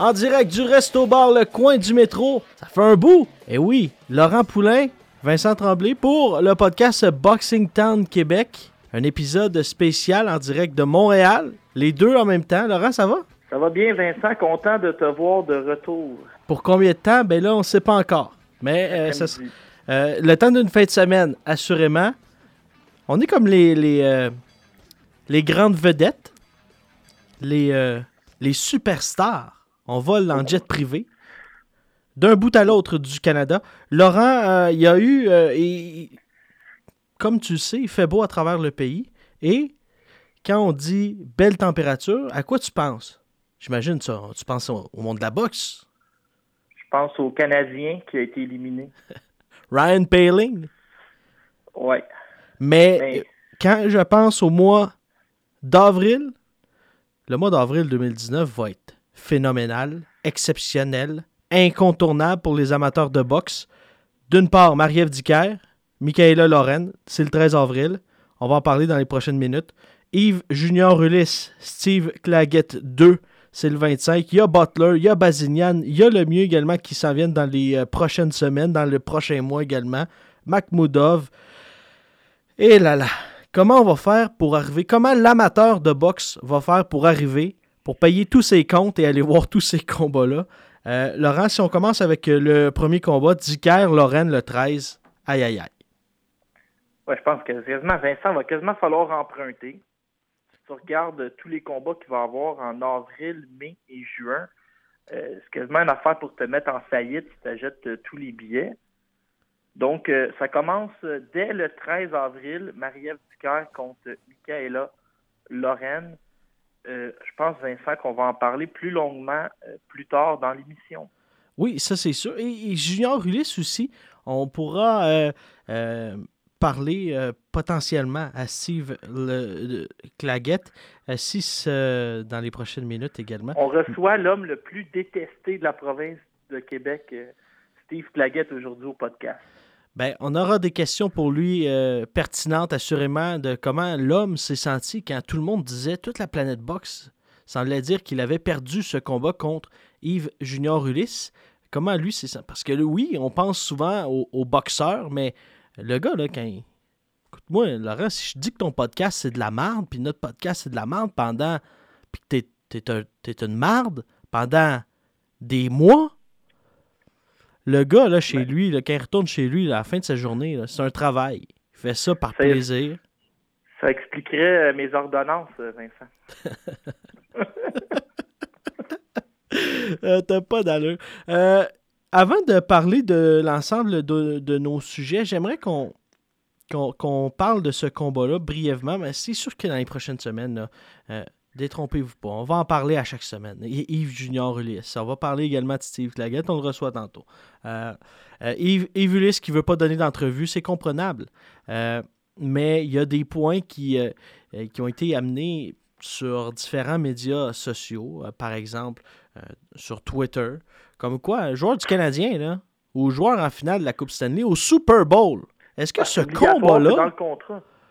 En direct du Resto Bar Le Coin du Métro, ça fait un bout. Et oui, Laurent Poulain, Vincent Tremblay pour le podcast Boxing Town Québec. Un épisode spécial en direct de Montréal. Les deux en même temps. Laurent, ça va? Ça va bien, Vincent. Content de te voir de retour. Pour combien de temps? Ben là, on ne sait pas encore. Mais euh, ça, euh, le temps d'une fin de semaine, assurément. On est comme les, les, euh, les grandes vedettes, les, les superstars. On vole en jet privé. D'un bout à l'autre du Canada. Laurent, euh, il y a eu, euh, et- comme tu le sais, il fait beau à travers le pays. Et quand on dit belle température, à quoi tu penses? J'imagine ça. Tu penses au, au monde de la boxe? Je pense au Canadien qui a été éliminé. Ryan Paling? Ouais. Mais Mais- quand je pense au mois d'avril, le mois d'avril 2019 va être phénoménal, exceptionnel, incontournable pour les amateurs de boxe. D'une part, Marie-Ève Dicker, Michaela Loren, c'est le 13 avril. On va en parler dans les prochaines minutes. Yves Junior Ulysse, Steve Claggett 2, c'est le 25. Il y a Butler, il y a Bazinian, il y a le mieux également qui s'en viennent dans les euh, prochaines semaines, dans le prochain mois également. Makhmoudov. Et là là, comment on va faire pour arriver, comment l'amateur de boxe va faire pour arriver, pour payer tous ses comptes et aller voir tous ces combats-là? Euh, Laurent, si on commence avec euh, le premier combat, Dicker, Lorraine, le 13, aïe aïe aïe. Ouais, je pense que quasiment, Vincent va quasiment falloir emprunter. Si tu regardes tous les combats qu'il va avoir en avril, mai et juin, euh, c'est quasiment une affaire pour te mettre en faillite si tu achètes tous les billets. Donc, ça commence dès le 13 avril, Marie-Ève contre Michaela Lorraine. Euh, je pense, Vincent, qu'on va en parler plus longuement euh, plus tard dans l'émission. Oui, ça c'est sûr. Et, et Junior Ulysse aussi, on pourra euh, parler potentiellement à Steve le, le- si ce- dans les prochaines minutes également. On reçoit l'homme le plus détesté de la province de Québec, Steve Claggett, aujourd'hui au podcast. Ben, on aura des questions pour lui euh, pertinentes, assurément, de comment l'homme s'est senti quand tout le monde disait, toute la planète boxe semblait dire qu'il avait perdu ce combat contre Yves Junior Ulysse. Comment lui s'est senti? Parce que oui, on pense souvent au, au boxeur, mais le gars, là, quand il... Écoute-moi, Laurent, si je dis que ton podcast, c'est de la merde, puis notre podcast, c'est de la merde pendant... Puis que t'es, t'es, un- t'es une marde pendant des mois... Le gars, là, chez Ben- lui, là, quand il retourne chez lui, là, à la fin de sa journée, c'est un travail. Il fait ça par plaisir. Ça expliquerait euh, mes ordonnances, euh, Vincent. Euh, T'as pas d'allure. Euh, avant de parler de l'ensemble de, de nos sujets, j'aimerais qu'on parle de ce combat-là brièvement, mais c'est sûr que dans les prochaines semaines, là, euh, détrompez-vous pas. On va en parler à chaque semaine. Yves Junior Ulysse. On va parler également de Steve Claggett. On le reçoit tantôt. Euh, euh, Yves, Yves Ulysse qui veut pas donner d'entrevue, c'est comprenable. Euh, mais il y a des points qui, qui ont été amenés sur différents médias sociaux, par exemple sur Twitter, comme quoi joueur du Canadien, là, ou joueur en finale de la Coupe Stanley au Super Bowl, est-ce que Ah, ce combat-là,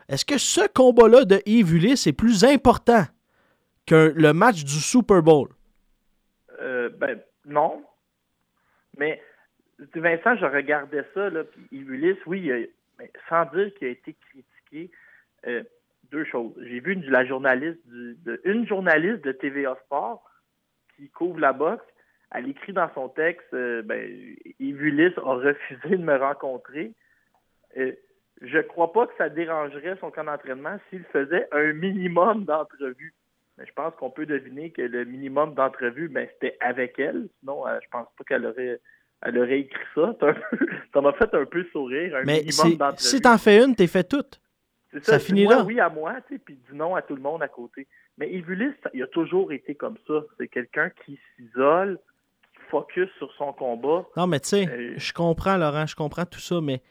est-ce que ce combat-là de Yves Ulysse est plus important? Que le match du Super Bowl? Euh, ben, non. Mais, Vincent, je regardais ça, là, puis Ulysse, oui, mais sans dire qu'il a été critiqué, euh, deux choses. J'ai vu la journaliste du- de, une journaliste de TVA Sport qui couvre la boxe. Elle écrit dans son texte euh, ben, a refusé de me rencontrer. Je crois pas que ça dérangerait son camp d'entraînement s'il faisait un minimum d'entrevues. Je pense qu'on peut deviner que le minimum d'entrevues, ben, c'était avec elle. Sinon, euh, je pense pas qu'elle aurait elle aurait écrit ça. Ça m'a fait un peu sourire. Un Mais minimum si t'en fais une, t'es fait toute. C'est ça finit moi là. oui à moi, tu sais, puis dis non à tout le monde à côté. Mais ça- il a toujours été comme ça. C'est quelqu'un qui s'isole, qui focus sur son combat. Non, mais tu sais, Euh, je comprends, Laurent, je comprends tout ça, mais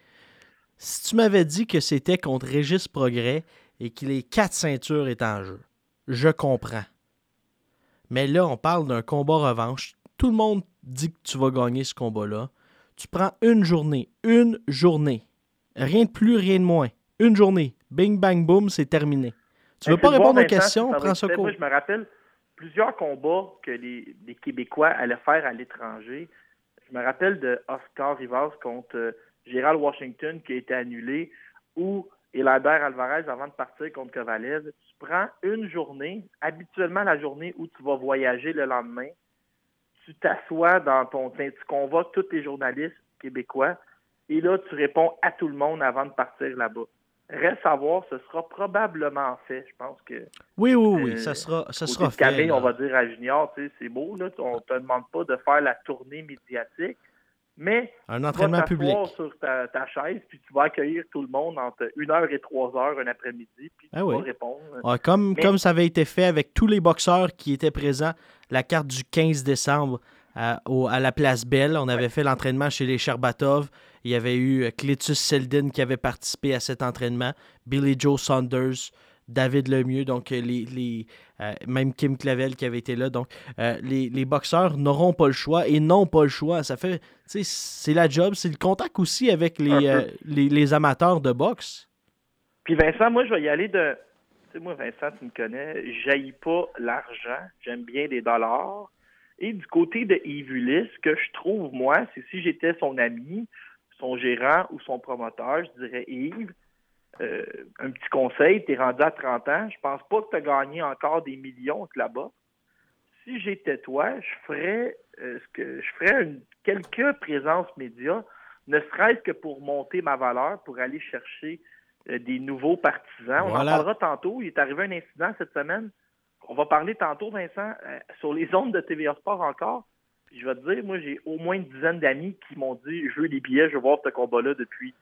si tu m'avais dit que c'était contre Régis Progrès et que les quatre ceintures étaient en jeu, je comprends. Mais là, on parle d'un combat revanche. Tout le monde dit que tu vas gagner ce combat-là. Tu prends une journée, une journée. Rien de plus, rien de moins. Une journée. Bing, bang, boom, c'est terminé. Tu Mais veux pas répondre aux questions, prends court. Moi, je me rappelle plusieurs combats que les, les Québécois allaient faire à l'étranger. Je me rappelle de Oscar Rivas contre euh, Gérald Washington qui a été annulé ou Elander Alvarez avant de partir contre Kovalev. Tu prends une journée, habituellement la journée où tu vas voyager le lendemain, tu t'assois dans ton tu convoques tous les journalistes québécois et là tu réponds à tout le monde avant de partir là-bas. Reste à voir, ce sera probablement fait. Je pense que Oui, oui, oui, euh, ça sera, ça sera fait. Camille, on va dire à Junior, tu sais, c'est beau, là, on te demande pas de faire la tournée médiatique, mais Un tu vas entraînement public. sur ta, ta chaise, puis tu vas accueillir tout le monde entre 1h et 3h un après-midi, puis tu Ah vas répondre. Ouais, comme, Mais- comme ça avait été fait avec tous les boxeurs qui étaient présents, la carte du 15 décembre à, au- à la place Belle. On avait fait l'entraînement chez les Sherbatov. Il y avait eu euh, Cletus Seldin qui avait participé à cet entraînement, Billy Joe Saunders, David Lemieux, donc euh, les, les, euh, même Kim Clavel qui avait été là. Donc, euh, les, les boxeurs n'auront pas le choix et n'ont pas le choix. Ça fait, c'est la job, c'est le contact aussi avec les, euh, les, les amateurs de boxe. Puis Vincent, moi, je vais y aller de... Tu sais, moi, Vincent, tu me connais, j'haïs pas l'argent, j'aime bien les dollars. Et du côté de Yves ce que je trouve, moi, c'est si j'étais son ami, son gérant ou son promoteur, je dirais Yves, euh, un petit conseil, tu es rendu à 30 ans, je pense pas que tu as gagné encore des millions là-bas. Si j'étais toi, je ferais euh, ce que je ferais une, quelques présences médias, ne serait-ce que pour monter ma valeur, pour aller chercher euh, des nouveaux partisans. On en parlera tantôt. Il est arrivé un incident cette semaine. On va parler tantôt, Vincent, sur les ondes de TVA Sport encore. Puis je vais te dire, moi, j'ai au moins une dizaine d'amis qui m'ont dit Je veux des billets, je veux voir ce combat-là depuis,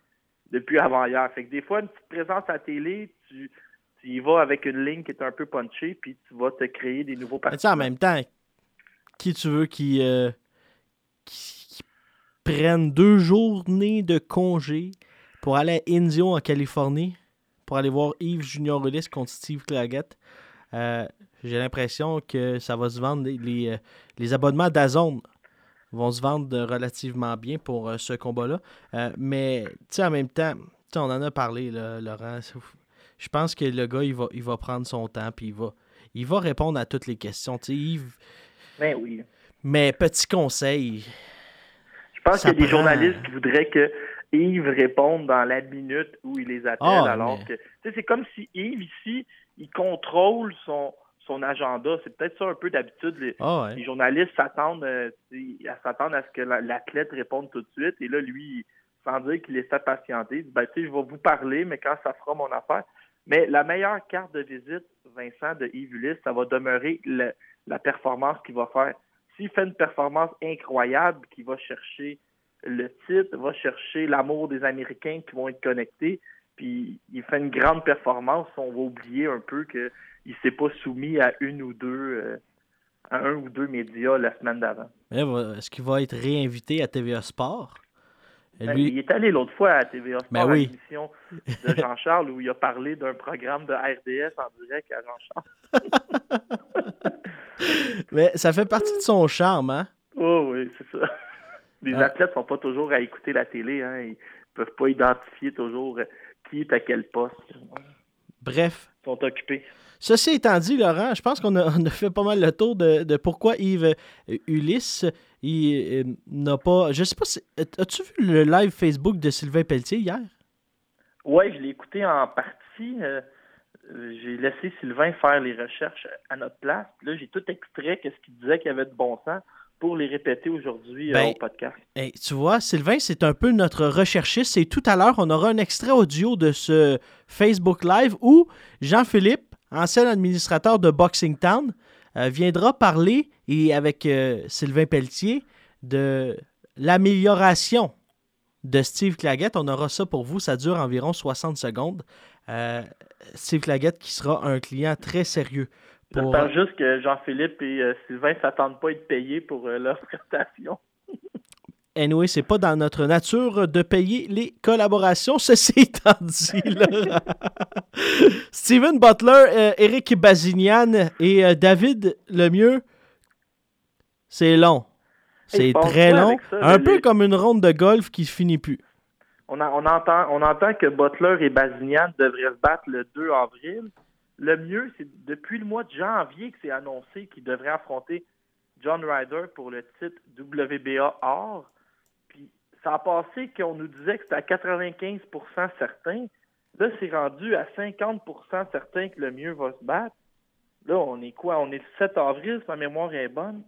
depuis avant-hier. Fait que des fois, une petite présence à la télé, tu, tu y vas avec une ligne qui est un peu punchée, puis tu vas te créer des nouveaux sais, en même temps, qui tu veux qui, euh, qui, qui prenne deux journées de congé pour aller à Indio en Californie pour aller voir Yves Junior Ulysse contre Steve Claggett. Euh, J'ai l'impression que ça va se vendre. Les, les, euh, les abonnements d'Azone vont se vendre relativement bien pour euh, ce combat-là. Euh, mais, tu sais, en même temps, tu sais, on en a parlé, là, Laurent. Je pense que le gars, il va, il va prendre son temps, puis il va, il va répondre à toutes les questions. Tu sais, Yves, Ben oui. mais petit conseil, Je pense qu'il y a des journalistes qui voudraient que Yves réponde dans la minute où il les appelle, Ah, alors mais- que tu sais, c'est comme si Yves ici, il contrôle son son agenda. C'est peut-être ça un peu d'habitude. Les, ah ouais. les journalistes s'attendent euh, sais, à ce que la- l'athlète réponde tout de suite. Et là, lui, sans dire qu'il est fait patienter, il dit, ben, tu sais, je vais vous parler, mais quand ça fera mon affaire. Mais la meilleure carte de visite, Vincent, de Yves Ulysse, ça va demeurer le- la performance qu'il va faire. S'il fait une performance incroyable, qu'il va chercher le titre, va chercher l'amour des Américains qui vont être connectés, puis il fait une grande performance, on va oublier un peu qu'il ne s'est pas soumis à une ou deux euh, à un ou deux médias la semaine d'avant. Va- Est-ce qu'il va être réinvité à TVA Sport? Ben, lui- Il est allé l'autre fois à TVA Sport, Ben à oui. l'émission de Jean-Charles où il a parlé d'un programme de RDS en direct à Jean-Charles. Mais ça fait partie de son charme, hein? Oh oui, c'est ça. Les Ah. athlètes sont pas toujours à écouter la télé, hein. Ils peuvent pas identifier toujours qui est à quel poste. Bref. Ils sont occupés. Ceci étant dit, Laurent, je pense qu'on a, fait pas mal le tour de, de pourquoi Yves euh, Ulysse euh, n'a pas. Je sais pas si. As-tu vu le live Facebook de Sylvain Pelletier hier? Oui, je l'ai écouté en partie. euh, j'ai laissé Sylvain faire les recherches à notre place. Puis Là, j'ai tout extrait qu'est-ce qu'il disait qu'il y avait de bon sens pour les répéter aujourd'hui euh, Ben, au podcast. Hey, tu vois, Sylvain, c'est un peu notre recherchiste. Et tout à l'heure, on aura un extrait audio de ce Facebook Live où Jean-Philippe, ancien administrateur de Boxing Town, euh, viendra parler et avec euh, Sylvain Pelletier de l'amélioration de Steve Claggett. On aura ça pour vous. Ça dure environ 60 secondes. Euh, Steve Claggett qui sera un client très sérieux. Pour... J'espère juste que Jean-Philippe et Sylvain ne s'attendent pas à être payés pour leur prestation. Anyway, c'est pas dans notre nature de payer les collaborations. Ceci étant dit, Laurent. Steven Butler, euh, Eric Bazinian et euh, David Lemieux, c'est long. C'est très long. ça, Un peu comme une ronde de golf qui finit plus. On, a- on entend, on entend que Butler et Bazinian devraient se battre le 2 avril. Le mieux, c'est depuis le mois de janvier que c'est annoncé qu'ils devraient affronter John Ryder pour le titre WBA Or. Ça a passé qu'on nous disait que c'était à 95% certain. Là, c'est rendu à 50% certain que le mieux va se battre. Là, on est quoi? On est le 7 avril, si ma mémoire est bonne.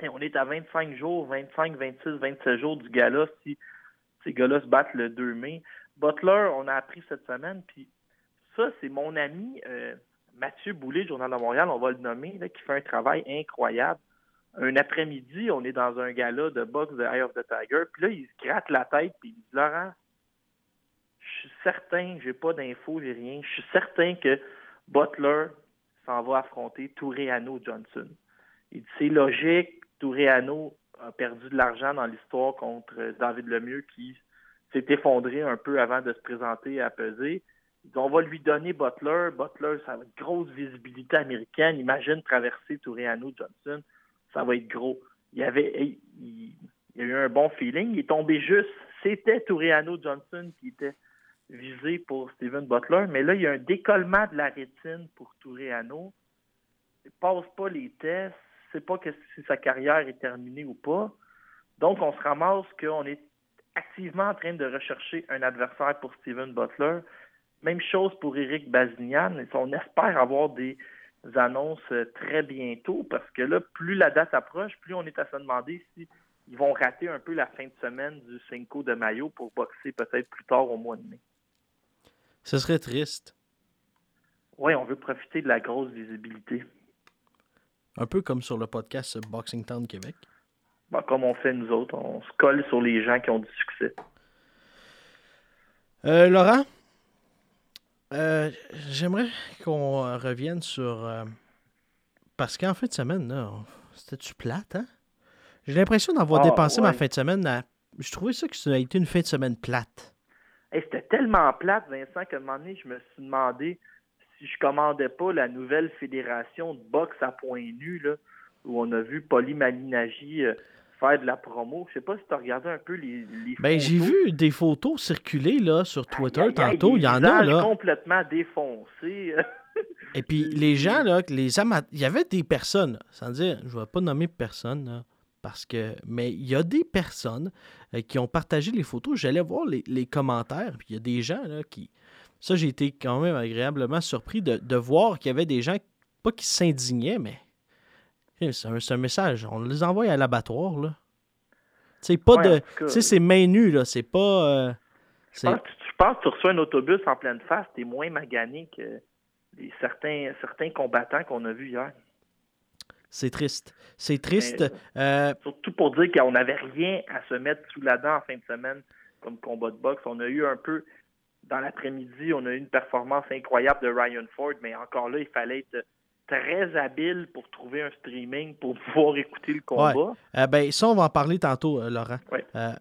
Et on est à 25 jours, 25, 26, 27 jours du gala si ces gars-là se battent le 2 mai. Butler, on a appris cette semaine, puis ça, c'est mon ami euh, Mathieu Boulay, Journal de Montréal, on va le nommer, qui fait un travail incroyable. Un après-midi, on est dans un gala de boxe de Eye of the Tiger, puis là, il se gratte la tête, puis il dit Laurent, je suis certain, j'ai pas d'infos, j'ai rien, je suis certain que Butler s'en va affronter Touréano Johnson. Il dit c'est logique, Touréano a perdu de l'argent dans l'histoire contre David Lemieux qui s'est effondré un peu avant de se présenter à peser. On va lui donner Butler. Butler, ça va être grosse visibilité américaine. Imagine traverser Touréano Johnson. Ça va être gros. Il y avait il, il- a eu un bon feeling. Il est tombé juste. C'était Touréano Johnson qui était visé pour Steven Butler. Mais là, il y a un décollement de la rétine pour Touréano. Il passe pas les tests. Sait pas que si sa carrière est terminée ou pas. Donc, on se ramasse qu'on est activement en train de rechercher un adversaire pour Steven Butler. Même chose pour Eric Bazinian. On espère avoir des annonces euh, très bientôt parce que là, plus la date approche, plus on est à se demander si ils vont rater un peu la fin de semaine du Cinco de Mayo pour boxer peut-être plus tard au mois de mai. Ce serait triste. Oui, on veut profiter de la grosse visibilité. Un peu comme sur le podcast Boxing Town Québec. Bon, comme on fait nous autres, on se colle sur les gens qui ont du succès. Euh, Laurent, euh, j'aimerais qu'on revienne sur. euh, parce qu'en fin de semaine, c'était-tu plate, hein? J'ai l'impression d'avoir Ah, dépensé ma fin de semaine à. Je trouvais ça que ça a été une fin de semaine plate. Hey, C'était tellement plate, Vincent, qu'à un moment donné, je me suis demandé si je commandais pas la nouvelle fédération de boxe à point nu, là, où on a vu Polly Malinagi euh, faire de la promo. Je sais pas si tu as regardé un peu les, les Ben, j'ai vu des photos circuler là, sur Twitter tantôt. Il y en a, là. complètement défoncés. Et puis, les gens, là, les amateurs. Il y avait des personnes, sans dire, je ne vais pas nommer personne, là, parce que. Mais il y a des personnes euh, qui ont partagé les photos. J'allais voir les, les commentaires, puis il y a des gens, là, qui. Ça, j'ai été quand même agréablement surpris de, de voir qu'il y avait des gens, pas qui s'indignaient, mais. C'est un, c'est un message. On les envoie à l'abattoir, là. Sais, pas Ouais, de. Tu sais, c'est main nue, là. C'est pas. euh, je c'est- pense que tu- je pense que tu reçois un autobus en pleine face, t'es moins magané que les, certains, certains combattants qu'on a vus hier. c'est triste. C'est triste. Euh, Surtout pour dire qu'on n'avait rien à se mettre sous la dent en fin de semaine comme combat de boxe. On a eu un peu, dans l'après-midi, on a eu une performance incroyable de Ryan Ford, mais encore là, il fallait être très habile pour trouver un streaming pour pouvoir écouter le combat. Euh, ben, ça, on va en parler tantôt, euh, Laurent. Ouais. Euh,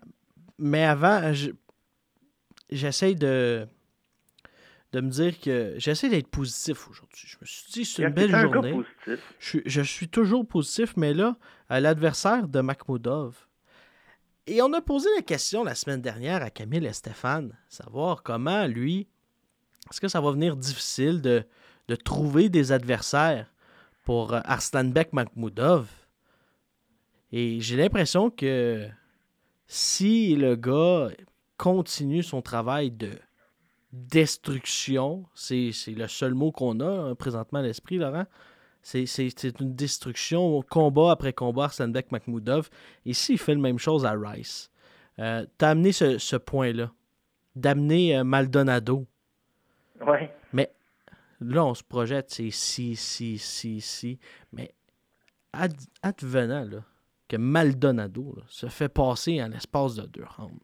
mais avant, je- j'essaie de, de me dire que j'essaie d'être positif aujourd'hui. Je me suis dit, c'est une belle journée. Je, suis- je suis toujours positif, mais là, l'adversaire de Makhmoudov. Et on a posé la question la semaine dernière à Camille et Stéphane, savoir comment, lui, est-ce que ça va venir difficile de, de trouver des adversaires pour euh, Arslanbek Makhmoudov. Et j'ai l'impression que si le gars continue son travail de destruction, c'est le seul mot qu'on a hein, présentement à l'esprit, Laurent. C'est une destruction, combat après combat, Arslanbek Makhmoudov. Et s'il fait la même chose à Rice, euh, t'as amené ce, ce point-là, d'amener euh, Maldonado. Ouais. Là, on se projette, c'est si, si, si, si. Mais ad- advenant, là, que Maldonado se fait passer en l'espace de deux rounds.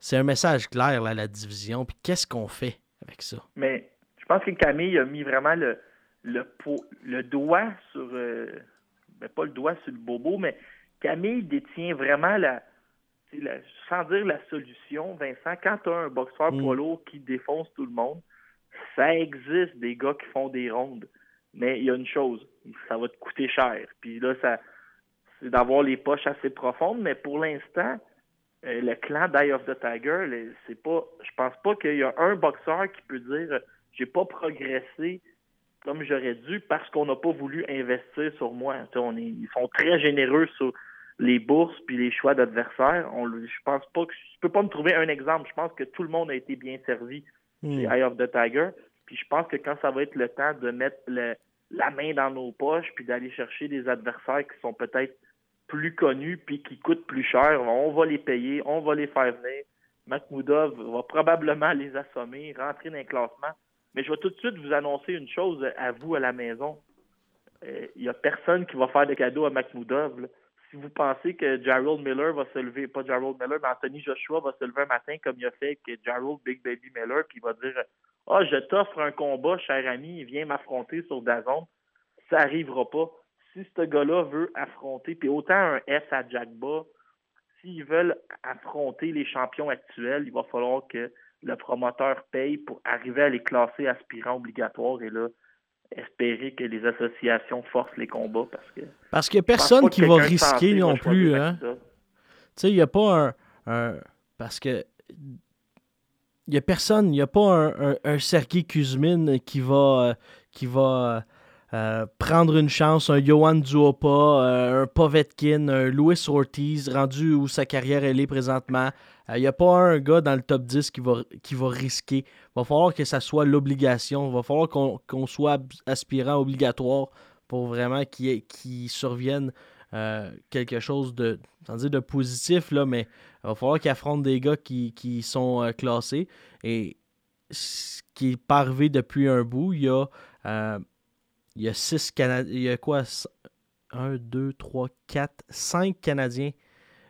C'est un message clair à la division. Puis qu'est-ce qu'on fait avec ça? Mais je pense que Camille a mis vraiment le, le, le doigt sur. Euh, ben, pas le doigt sur le bobo, mais Camille détient vraiment la, sans dire la solution, Vincent, quand tu as un boxeur mm. poids lourd qui défonce tout le monde, ça existe des gars qui font des rondes. Mais il y a une chose, ça va te coûter cher. Puis là, ça c'est d'avoir les poches assez profondes, mais pour l'instant, euh, le clan d'Eye of the Tiger, c'est pas. Je pense pas qu'il y a un boxeur qui peut dire j'ai pas progressé comme j'aurais dû parce qu'on n'a pas voulu investir sur moi. On est, ils sont très généreux sur les bourses puis les choix d'adversaires. Je pense pas que je peux pas me trouver un exemple. Je pense que tout le monde a été bien servi chez hmm. Eye of the Tiger. Puis je pense que quand ça va être le temps de mettre la main dans nos poches puis d'aller chercher des adversaires qui sont peut-être plus connus puis qui coûtent plus cher, on va les payer, on va les faire venir. Makhmoudov va probablement les assommer, rentrer dans un classement. Mais je vais tout de suite vous annoncer une chose à vous à la maison. Il euh, n'y a personne qui va faire de cadeaux à Makhmoudov. Vous pensez que Gerald Miller va se lever, pas Gerald Miller, mais Anthony Joshua va se lever un matin comme il a fait avec Gerald Big Baby Miller, puis il va dire Ah, je t'offre un combat, cher ami, viens m'affronter sur Dazon. Ça n'arrivera pas. Si ce gars-là veut affronter, puis autant un S à Jack Ba, s'ils veulent affronter les champions actuels, il va falloir que le promoteur paye pour arriver à les classer aspirants obligatoires et là, espérer que les associations forcent les combats parce que. Parce qu'il n'y a personne qui va risquer non plus. Hein? Tu sais, il n'y a pas un, Parce que. Il n'y a personne, il n'y a pas un, un, un Sergei Kuzmin qui va, euh, qui va euh, prendre une chance, un Johan Duopa, euh, un Povetkin, un Louis Ortiz, rendu où sa carrière elle est présentement. Il euh, n'y a pas un gars dans le top 10 qui va, risquer. Il va falloir que ça soit l'obligation. Il va falloir qu'on soit aspirant obligatoire pour vraiment qu'il survienne quelque chose de, positif, mais il va falloir qu'il affronte des gars qui, sont classés. Et ce qui est pas arrivé depuis un bout, il y a il y a six Canadiens. Il y a quoi? 1, 2, 3, 4, 5 Canadiens.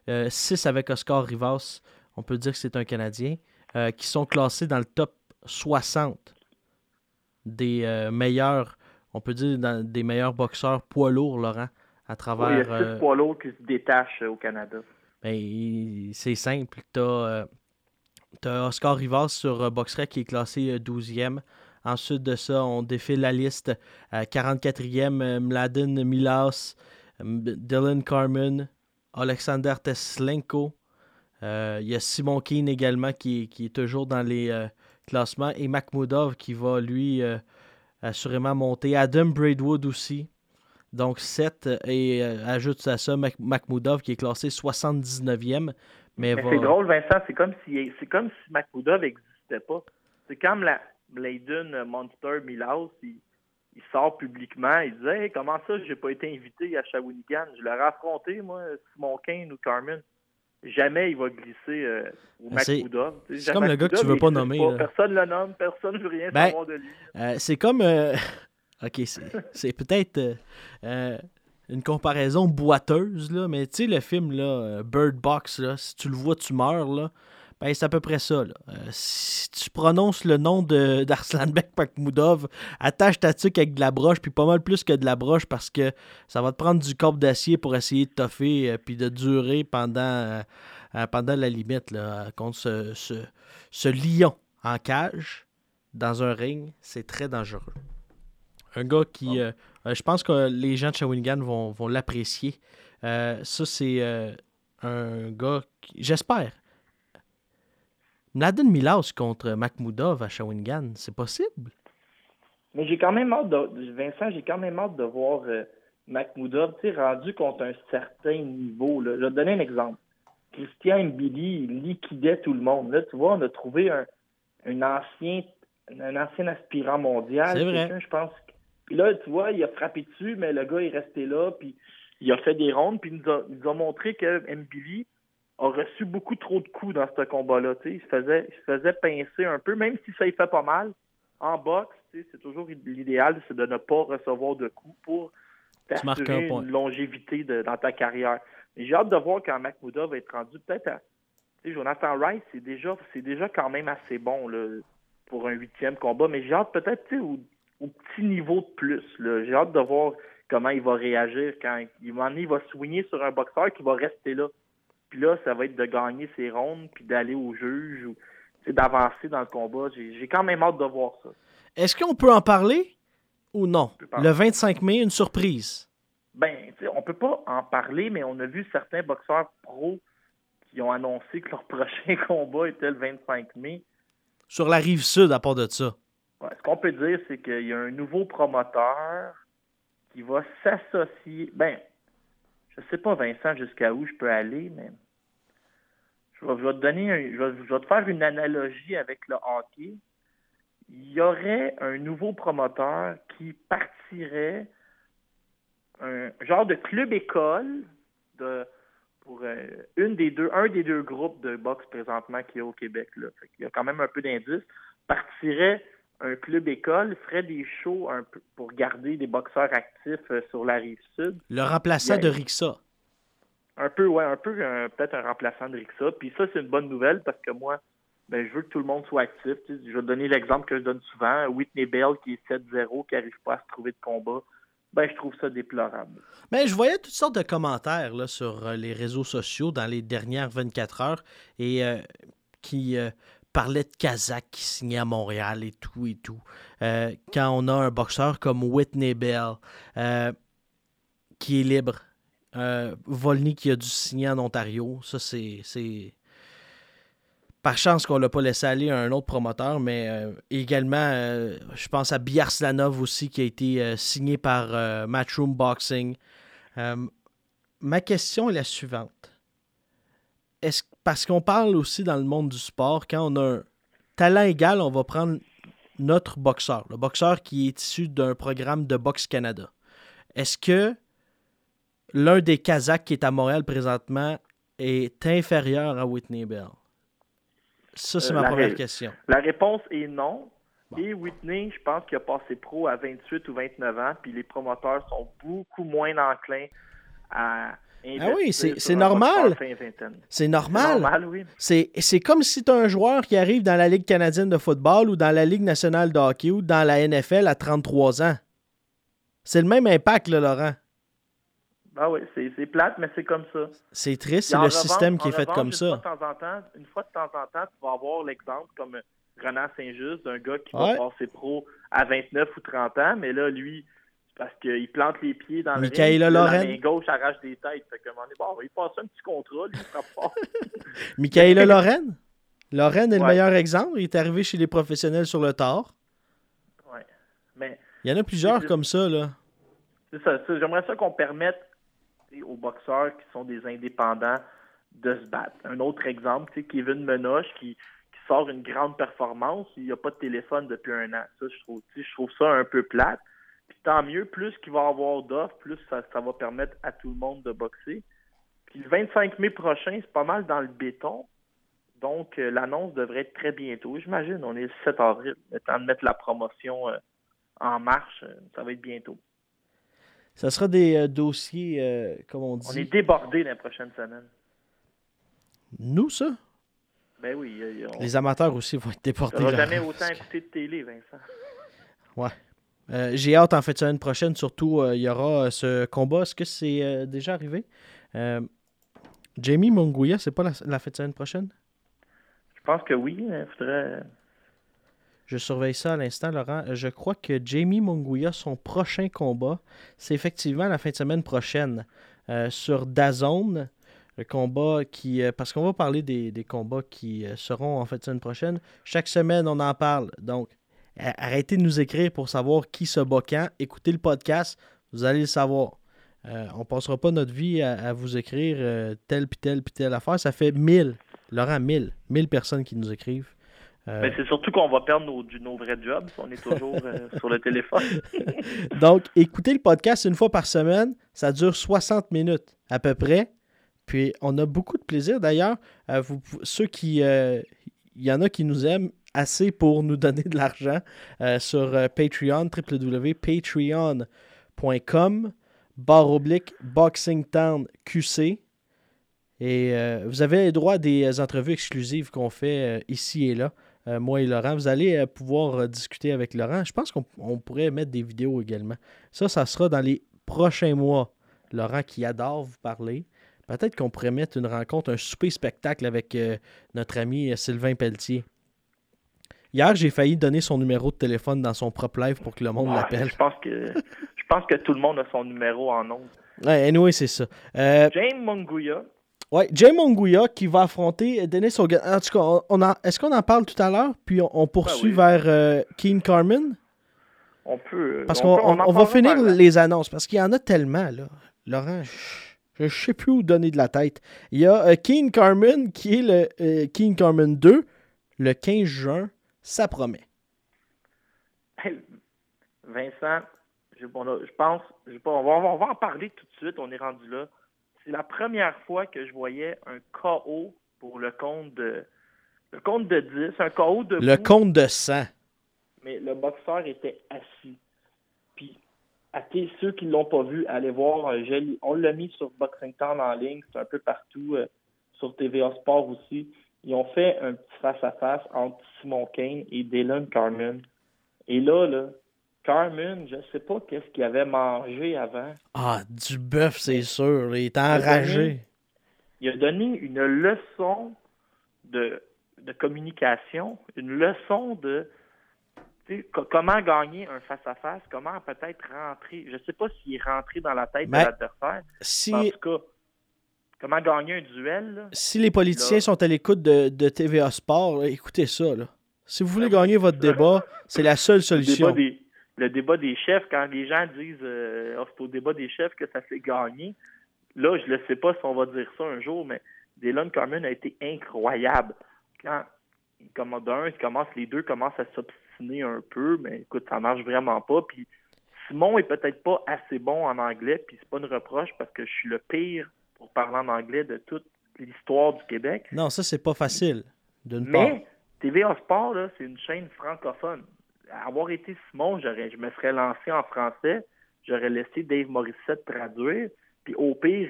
6 euh, avec Oscar Rivas. On peut dire que c'est un Canadien. Euh, qui sont classés dans le top 60 des euh, meilleurs, on peut dire des meilleurs boxeurs poids lourds, Laurent, à travers. il y a 6 poids lourds qui se détachent au Canada. Ben, c'est simple. Tu as, Oscar Rivas sur Boxrec qui est classé 12e. Ensuite de ça, on défile la liste. 44e, euh, Mladen Milas, Dylan Carmen, Alexander Teslenko. Euh, il y a Simon Keane également qui, est toujours dans les euh, classements. Et Makhmoudov qui va, lui, assurément monter. Adam Braidwood aussi. Donc 7. Et ajoute à ça Makhmoudov qui est classé 79e. Mais, c'est drôle, Vincent. C'est comme si, c'est comme si Makhmoudov n'existait pas. C'est comme la, Bladen Monster Milaus, il, sort publiquement, il dit hey, comment ça, j'ai pas été invité à Shawinigan? Je l'aurais affronté, moi, Simon Kane ou Carmen. Jamais il va glisser euh, au ben, C'est comme le gars que tu veux pas nommer. Personne le nomme, personne ne veut rien ben, savoir de lui. Euh, c'est comme. Euh, ok, c'est peut-être une comparaison boiteuse, là, mais tu sais, le film là, Bird Box, là, si tu le vois, tu meurs. Là. Ben, c'est à peu près ça. Euh, si tu prononces le nom d'Arslanbek Pakmoudov, attache ta tuque avec de la broche, puis pas mal plus que de la broche parce que ça va te prendre du corps d'acier pour essayer de toffer euh, puis de durer pendant, euh, pendant la limite là, contre ce, ce, lion en cage dans un ring. C'est très dangereux. Un gars qui. Oh. je pense que les gens de Shawinigan vont, vont l'apprécier. ça, c'est un gars. J'espère Mladen Milas contre Makhmoudov à Shawinigan, c'est possible? Mais j'ai quand même hâte de. Vincent, j'ai quand même hâte de voir euh, Makhmoudov rendu contre un certain niveau. Là. Je vais te donner un exemple. Christian Mbili liquidait tout le monde. Là, tu vois, on a trouvé un, ancien un ancien aspirant mondial. C'est vrai. Je pense. Puis là, tu vois, il a frappé dessus, mais le gars est resté là, puis il a fait des rondes, puis il nous a, il nous a montré que Mbili, a reçu beaucoup trop de coups dans ce combat-là. Il se faisait, il se faisait pincer un peu, même si ça y fait pas mal. En boxe, c'est toujours l'idéal, c'est de ne pas recevoir de coups pour un t'assurer une longévité de- dans ta carrière. Mais j'ai hâte de voir quand Mahmouda va être rendu peut-être à. Jonathan Rice, c'est déjà, c'est déjà quand même assez bon là, pour un huitième combat, mais j'ai hâte peut-être au, au petit niveau de plus. J'ai hâte de voir comment il va réagir quand il, il va swinger sur un boxeur qui va rester là. Puis là, ça va être de gagner ses rondes, puis d'aller au juge, ou d'avancer dans le combat. J'ai quand même hâte de voir ça. Est-ce qu'on peut en parler ou non? Le 25 mai, une surprise. Ben, on peut pas en parler, mais on a vu certains boxeurs pros qui ont annoncé que leur prochain combat était le 25 mai. Sur la rive sud, à part de ça. Ouais, ce qu'on peut dire, c'est qu'il y a un nouveau promoteur qui va s'associer. Ben, je sais pas, Vincent, jusqu'à où je peux aller, mais je vais, je te donner, un- je, vais, te faire une analogie avec le hockey. Il y aurait un nouveau promoteur qui partirait un genre de club école de pour euh, une des deux, un des deux groupes de boxe présentement qu'il y a au Québec. Là. Qu'il y a quand même un peu d'indices. Partirait un club école, ferait des shows un peu pour garder des boxeurs actifs euh, sur la rive sud. Le remplaçant de Rixa. Un peu, ouais, un peu, euh, peut-être un remplaçant de Rixa. Puis ça, c'est une bonne nouvelle parce que moi, ben, je veux que tout le monde soit actif. Tu sais, je vais te donner l'exemple que je donne souvent. Whitney Bell qui est 7-0, qui n'arrive pas à se trouver de combat. Ben, je trouve ça déplorable. Mais je voyais toutes sortes de commentaires là, sur euh, les réseaux sociaux dans les dernières 24 heures et euh, qui euh, parlaient de Kazakh qui signait à Montréal et tout et tout. Euh, quand on a un boxeur comme Whitney Bell euh, qui est libre, euh, Volny qui a dû signer en Ontario, ça c'est. Par chance qu'on l'a pas laissé aller à un autre promoteur, mais également, je pense à Biarslanov aussi qui a été signé par Matchroom Boxing. Ma question est la suivante. Est-ce, parce qu'on parle aussi dans le monde du sport, quand on a un talent égal, on va prendre notre boxeur, le boxeur qui est issu d'un programme de Boxe Canada. Est-ce que l'un des Kazakhs qui est à Montréal présentement est inférieur à Whitney Bell? Ça, c'est Euh, ma première question. La réponse est non. Bon. Et Whitney, je pense qu'il a passé pro à 28 ou 29 ans, puis les promoteurs sont beaucoup moins enclins à Ah oui, c'est- un normal. C'est normal. normal, oui. C'est, comme si tu as un joueur qui arrive dans la Ligue canadienne de football ou dans la Ligue nationale de hockey ou dans la NFL à 33 ans. C'est le même impact, là, Laurent. Ah oui, c'est plate, mais c'est comme ça. C'est triste, c'est le système qui est fait comme ça. Fois de temps en temps, une fois de temps en temps, tu vas avoir l'exemple comme Renan Saint-Just, d'un gars qui Ouais. va passer pro à 29 ou 30 ans, mais là, lui, parce qu'il plante les pieds dans Michaela le ring. La main gauche arrache des têtes. Fait moment donné, bon, il passe un petit contrat, lui, il frappe fort. Michaela Loren. Loren est le meilleur exemple. Il est arrivé chez les professionnels sur le tard. Ouais. Mais Il y en a plusieurs C'est- comme ça, là. c'est ça, j'aimerais ça qu'on permette aux boxeurs qui sont des indépendants de se battre. Un autre exemple, tu sais, Kevin Menoche qui, qui sort une grande performance, il n'y a pas de téléphone depuis un an. Ça, je trouve, je trouve ça un peu plate. Puis tant mieux, plus qu'il va y avoir d'offres, plus ça, ça va permettre à tout le monde de boxer. Puis le 25 mai prochain, c'est pas mal dans le béton. Donc, euh, l'annonce devrait être très bientôt. J'imagine, on est le 7 avril. Le temps de mettre la promotion euh, en marche, euh, ça va être bientôt. Ça sera des dossiers, comme on On dit. est débordé la prochaine semaine. Nous, ça? Ben oui, on Les amateurs aussi vont être n'aura Laurent. jamais autant écouté de télé, Vincent. Euh, J'ai hâte en fait de semaine prochaine, surtout euh, il y aura euh, ce combat. Est-ce que c'est euh, déjà arrivé? Jamie Munguia, c'est pas la, la fête de semaine prochaine? Je pense que oui, il faudrait... Je surveille ça à l'instant, Laurent. Je crois que Jamie Munguia, son prochain combat, c'est effectivement la fin de semaine prochaine sur Dazone. Le combat qui. euh, parce qu'on va parler des, des combats qui euh, seront en fin de semaine prochaine. Chaque semaine, on en parle. Donc, arrêtez de nous écrire pour savoir qui se bat quand. Écoutez le podcast, vous allez le savoir. Euh, on passera pas notre vie à, à vous écrire euh, telle puis telle puis telle affaire. Ça fait 1000, Laurent, 1000, 1000 personnes qui nous écrivent. Euh, Ben, c'est surtout qu'on va perdre nos, nos vrais jobs si on est toujours sur le téléphone. Donc, écoutez le podcast une fois par semaine. Ça dure 60 minutes à peu près. Puis, on a beaucoup de plaisir. D'ailleurs, ceux qui. Il y en a qui nous aiment assez pour nous donner de l'argent euh, sur euh, Patreon, www.patreon.com barre oblique Boxing Town QC. Et euh, vous avez le droit à des entrevues exclusives qu'on fait ici et là, moi et Laurent. Vous allez pouvoir discuter avec Laurent. Je pense qu'on on pourrait mettre des vidéos également. Ça, ça sera dans les prochains mois. Laurent qui adore vous parler. Peut-être qu'on pourrait mettre une rencontre, un souper spectacle avec notre ami Sylvain Pelletier. Hier, j'ai failli donner son numéro de téléphone dans son propre live pour que le monde Ouais, l'appelle. Je pense que je pense que tout le monde a son numéro en ondes. Ouais, anyway, c'est ça. Euh, James Munguia, ouais, Jay Monguia qui va affronter Denis Hogan. En tout cas, on, est-ce qu'on en parle tout à l'heure? Puis on, on poursuit Ben oui. vers euh, Keen Carmen? on peut. Parce on qu'on on va finir les annonces. Parce qu'il y en a tellement, là. Laurent, je ne sais plus où donner de la tête. Il y a euh, Keen Carmen qui est le euh, Keen Carmen 2 le 15 juin. Ça promet. Vincent, je, on a- je pense, je on, va, on va en parler tout de suite, on est rendu là. C'est la première fois que je voyais un KO pour le compte de le compte de 10, un KO de Le compte de sang. mais le boxeur était assis. Puis, à ceux qui ne l'ont pas vu, allez voir, euh, on l'a mis sur Boxing Town en ligne, c'est un peu partout, euh, sur TVA Sport aussi. Ils ont fait un petit face-à-face entre Simon Kane et Dylan Carmen. Et là, là, Carmen, je sais pas qu'est-ce qu'il avait mangé avant. Ah, du bœuf, c'est sûr. Il est enragé. Il a donné une leçon de, de communication, une leçon de comment gagner un face-à-face, comment peut-être rentrer. Je ne sais pas s'il est rentré dans la tête Mais- de l'adversaire. Si, En tout cas, comment gagner un duel. là? si les politiciens Là. sont à l'écoute de, de TVA Sport, là, écoutez ça. Là. Si vous voulez gagner votre débat, c'est la seule Le solution. débat, des, le débat des chefs, quand les gens disent euh, Ah, c'est au débat des chefs que ça s'est gagné, là, je ne sais pas si on va dire ça un jour, mais Dylan Carmen a été incroyable. Quand il il commence, les deux commencent à s'obstiner un peu, mais écoute, ça marche vraiment pas. Puis Simon est peut-être pas assez bon en anglais, puis c'est pas une reproche parce que je suis le pire pour parler en anglais de toute l'histoire du Québec. Non, ça, c'est pas facile. D'une part. Mais TVA Sport, c'est une chaîne francophone. Avoir été Simon, j'aurais, je me serais lancé en français, j'aurais laissé Dave Morissette traduire, puis au pire,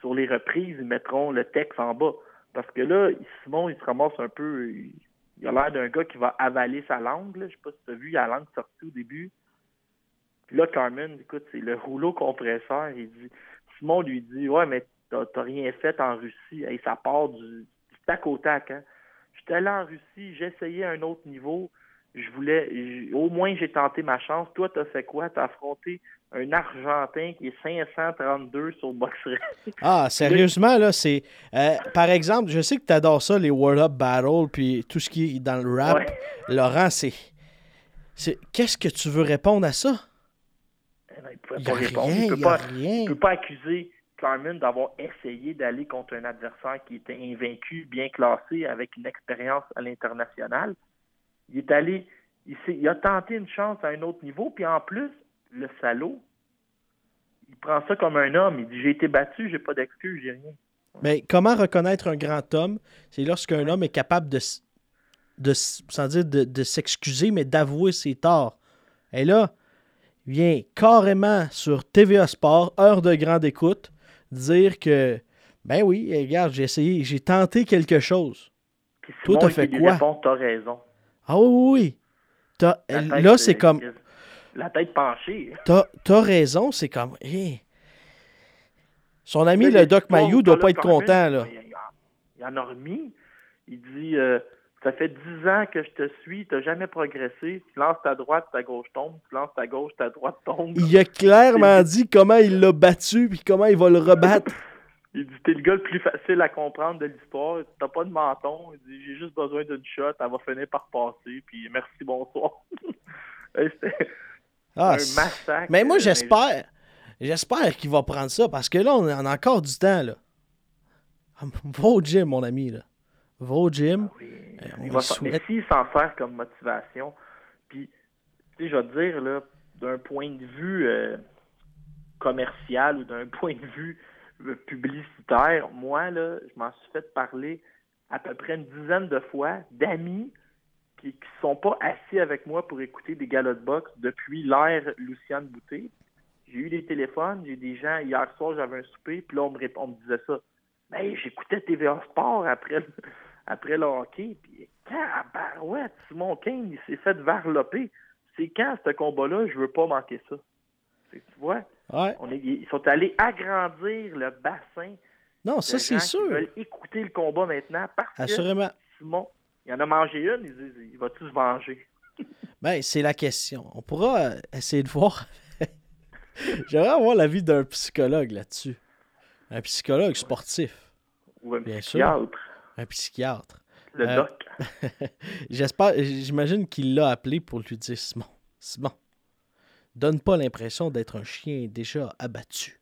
sur les reprises, ils mettront le texte en bas. Parce que là, Simon, il se ramasse un peu. Il, il a l'air d'un gars qui va avaler sa langue. Là. Je sais pas si tu as vu, il a la langue sortie au début. Puis là, Carmen, écoute, c'est le rouleau compresseur. Il dit Simon lui dit Ouais, mais t'as rien fait en Russie. Hey, ça part du, du tac au tac. Hein. J'étais allé en Russie, essayé un autre niveau. Je voulais, au moins j'ai tenté ma chance. Toi, t'as fait quoi? T'as affronté un Argentin qui est 532 sur Boxrec. Ah, sérieusement, là, c'est. euh, par exemple, je sais que tu adores ça, les World Up Battle, puis tout ce qui est dans le rap. Ouais. Laurent, c'est. Qu'est-ce que tu veux répondre à ça? Eh ben, il pouvait Il pas répondre. rien, il peut il peut pas accuser D'avoir essayé d'aller contre un adversaire qui était invaincu, bien classé, avec une expérience à l'international. Il est allé, il, il a tenté une chance à un autre niveau, puis en plus, le salaud, il prend ça comme un homme. Il dit J'ai été battu, j'ai pas d'excuse, j'ai rien. Mais comment reconnaître un grand homme? C'est lorsqu'un homme est capable de, de sans dire de, de s'excuser, mais d'avouer ses torts. Et là, il vient carrément sur TVA Sport, heure de grande écoute, dire que, ben oui, regarde, j'ai essayé, j'ai tenté quelque chose. Puis Toi, t'as fait quoi? répond T'as raison. Ah oui, oui, tête, là, c'est comme, La tête penchée. t'as raison, c'est comme. Son ami, le Doc Mayou, doit pas être content, là. Il, il en- il en a remis. Il dit euh, Ça fait dix ans que je te suis, tu n'as jamais progressé. Tu lances ta droite, ta gauche tombe. Tu lances ta gauche, ta droite tombe. Il a clairement dit comment il l'a battu puis comment il va le rebattre. Il dit T'es le gars le plus facile à comprendre de l'histoire. T'as pas de menton. Il dit J'ai juste besoin d'une shot. Elle va finir par passer. Puis merci, bonsoir. C'était Ah, un massacre. mais moi, j'espère. J'espère qu'il va prendre ça parce que là, on a encore du temps. Là. Ah, Va au gym, mon ami. Là. Va au gym. Oui, Euh, on il va s'en- mais souhaite- s'il s'en sert comme motivation, puis, tu sais, je vais te dire, là, d'un point de vue euh, commercial ou d'un point de vue euh, publicitaire, moi, là, je m'en suis fait parler à peu près une dizaine de fois d'amis qui ne sont pas assis avec moi pour écouter des galas de boxe depuis l'ère Luciane Boutet. j'ai eu les téléphones, j'ai eu des gens, hier soir, j'avais un souper, puis là, on me, rép- on me disait ça. Mais j'écoutais TVA Sport après après le hockey, puis tabarouette, Simon Kane, il s'est fait varloper. C'est quand, ce combat-là, je veux pas manquer ça. Tu vois, Ouais. on est, ils sont allés agrandir le bassin Non, ça, c'est sûr. veulent écouter le combat maintenant parce que Assurément. Simon, il en a mangé une, ils disent, il va-tu se venger? Ben, c'est la question. On pourra euh, essayer de voir. J'aimerais avoir l'avis d'un psychologue là-dessus. Un psychologue sportif. Ou un Bien sûr. Un psychiatre. le Euh, doc. J'espère, j'imagine qu'il l'a appelé pour lui dire Simon, Simon, donne pas l'impression d'être un chien déjà abattu.